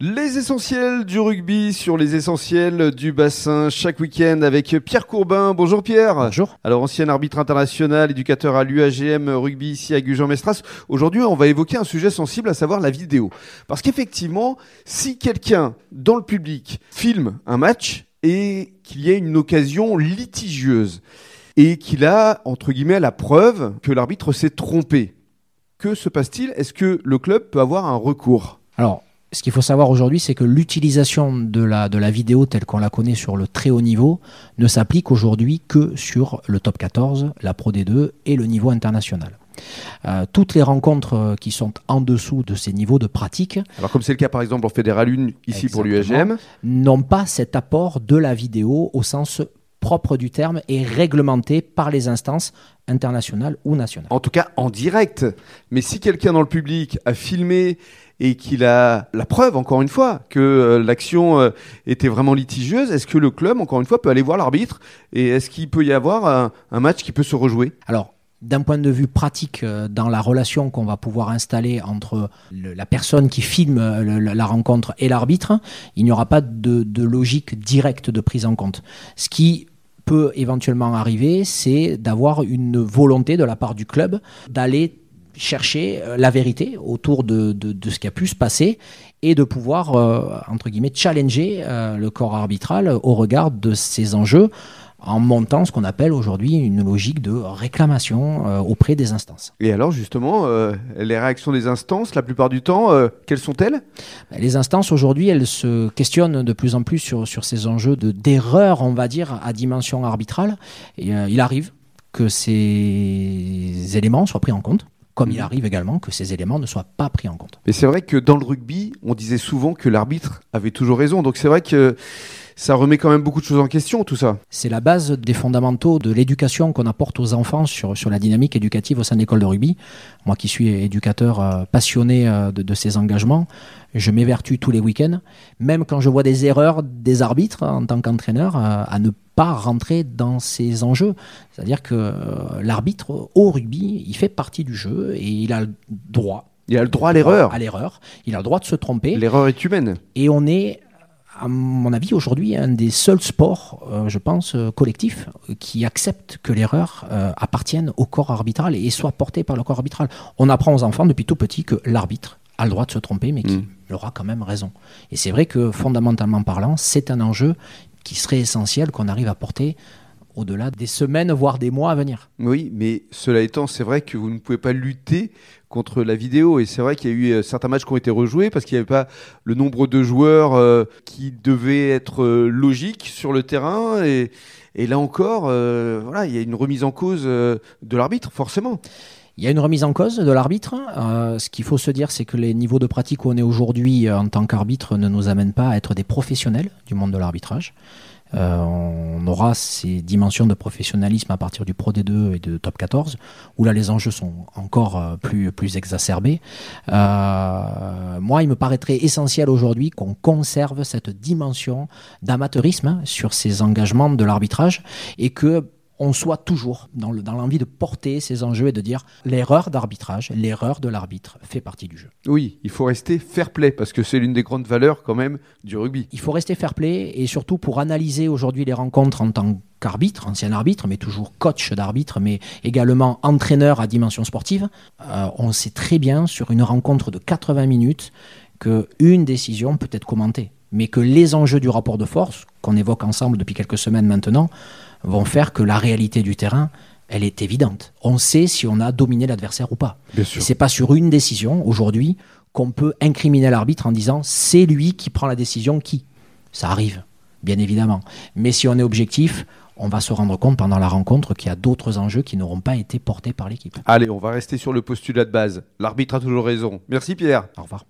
Les essentiels du rugby sur les essentiels du bassin chaque week-end avec Pierre Courbin. Bonjour Pierre. Bonjour. Alors ancien arbitre international, éducateur à l'UAGM rugby ici à Gujan-Mestras. Aujourd'hui, on va évoquer un sujet sensible, à savoir la vidéo. Parce qu'effectivement, si quelqu'un dans le public filme un match et qu'il y a une occasion litigieuse et qu'il a entre guillemets la preuve que l'arbitre s'est trompé, que se passe-t-il? Est-ce que le club peut avoir un recours? Alors, ce qu'il faut savoir aujourd'hui, c'est que l'utilisation de la, de la vidéo telle qu'on la connaît sur le très haut niveau ne s'applique aujourd'hui que sur le top 14, la Pro D2 et le niveau international. Euh, toutes les rencontres euh, qui sont en dessous de ces niveaux de pratique. Alors comme c'est le cas par exemple en Fédéral 1 ici pour l'UAGM. N'ont pas cet apport de la vidéo au sens propre du terme et réglementé par les instances internationales ou nationales. En tout cas en direct. Mais si quelqu'un dans le public a filmé et qu'il a la preuve, encore une fois, que euh, l'action euh, était vraiment litigieuse, est-ce que le club, encore une fois, peut aller voir l'arbitre Et est-ce qu'il peut y avoir un, un, match qui peut se rejouer? Alors, d'un point de vue pratique, euh, dans la relation qu'on va pouvoir installer entre le, la personne qui filme le, la rencontre et l'arbitre, il n'y aura pas de, de logique directe de prise en compte. Ce qui peut éventuellement arriver, c'est d'avoir une volonté de la part du club d'aller chercher euh, la vérité autour de, ce qui a pu se passer et de pouvoir, euh, entre guillemets, challenger euh, le corps arbitral au regard de ces enjeux en montant ce qu'on appelle aujourd'hui une logique de réclamation euh, auprès des instances. Et alors justement, euh, les réactions des instances, la plupart du temps, euh, quelles sont-elles? Les instances aujourd'hui, elles se questionnent de plus en plus sur, sur ces enjeux d'erreurs, on va dire, à dimension arbitrale. Et, il arrive que ces éléments soient pris en compte comme il arrive également que ces éléments ne soient pas pris en compte. Mais c'est vrai que dans le rugby, on disait souvent que l'arbitre avait toujours raison. Donc c'est vrai que ça remet quand même beaucoup de choses en question, tout ça. C'est la base des fondamentaux de l'éducation qu'on apporte aux enfants sur, sur la dynamique éducative au sein de l'école de rugby. Moi qui suis éducateur euh, passionné euh, de, de, ces engagements, je m'évertue tous les week-ends, même quand je vois des erreurs des arbitres en tant qu'entraîneur, euh, à ne pas rentrer dans ces enjeux. C'est-à-dire que l'arbitre au rugby, il fait partie du jeu et il a le droit. Il a le droit à l'erreur. À l'erreur. Il a le droit de se tromper. L'erreur est humaine. Et on est à mon avis, aujourd'hui, un des seuls sports, euh, je pense, euh, collectifs, qui accepte que l'erreur euh, appartienne au corps arbitral et soit portée par le corps arbitral. On apprend aux enfants depuis tout petit que l'arbitre a le droit de se tromper, mais qu'il mmh. aura quand même raison. Et c'est vrai que, fondamentalement parlant, c'est un enjeu qui serait essentiel qu'on arrive à porter au-delà des semaines, voire des mois à venir. Oui, mais cela étant, c'est vrai que vous ne pouvez pas lutter contre la vidéo. Et c'est vrai qu'il y a eu certains matchs qui ont été rejoués parce qu'il n'y avait pas le nombre de joueurs euh, qui devaient être euh, logiques sur le terrain. Et, et là encore, euh, voilà, il y a une remise en cause euh, de l'arbitre, forcément. Il y a une remise en cause de l'arbitre. Euh, ce qu'il faut se dire, c'est que les niveaux de pratique où on est aujourd'hui en tant qu'arbitre ne nous amènent pas à être des professionnels du monde de l'arbitrage. Euh, on aura ces dimensions de professionnalisme à partir du Pro D2 et de Top 14, où là les enjeux sont encore euh, plus, plus exacerbés. Euh, moi, il me paraîtrait essentiel aujourd'hui qu'on conserve cette dimension d'amateurisme hein, sur ces engagements de l'arbitrage et que on soit toujours dans l'envie de porter ces enjeux et de dire l'erreur d'arbitrage, l'erreur de l'arbitre fait partie du jeu. Oui, il faut rester fair play parce que c'est l'une des grandes valeurs quand même du rugby. Il faut rester fair play et surtout pour analyser aujourd'hui les rencontres en tant qu'arbitre, ancien arbitre, mais toujours coach d'arbitre, mais également entraîneur à dimension sportive, euh, on sait très bien sur une rencontre de 80 minutes qu'une décision peut être commentée, mais que les enjeux du rapport de force, qu'on évoque ensemble depuis quelques semaines maintenant, vont faire que la réalité du terrain, elle est évidente. On sait si on a dominé l'adversaire ou pas. C'est pas sur une décision aujourd'hui qu'on peut incriminer l'arbitre en disant c'est lui qui prend la décision qui. Ça arrive, bien évidemment. Mais si on est objectif, on va se rendre compte pendant la rencontre qu'il y a d'autres enjeux qui n'auront pas été portés par l'équipe. Allez, on va rester sur le postulat de base. L'arbitre a toujours raison. Merci Pierre. Au revoir.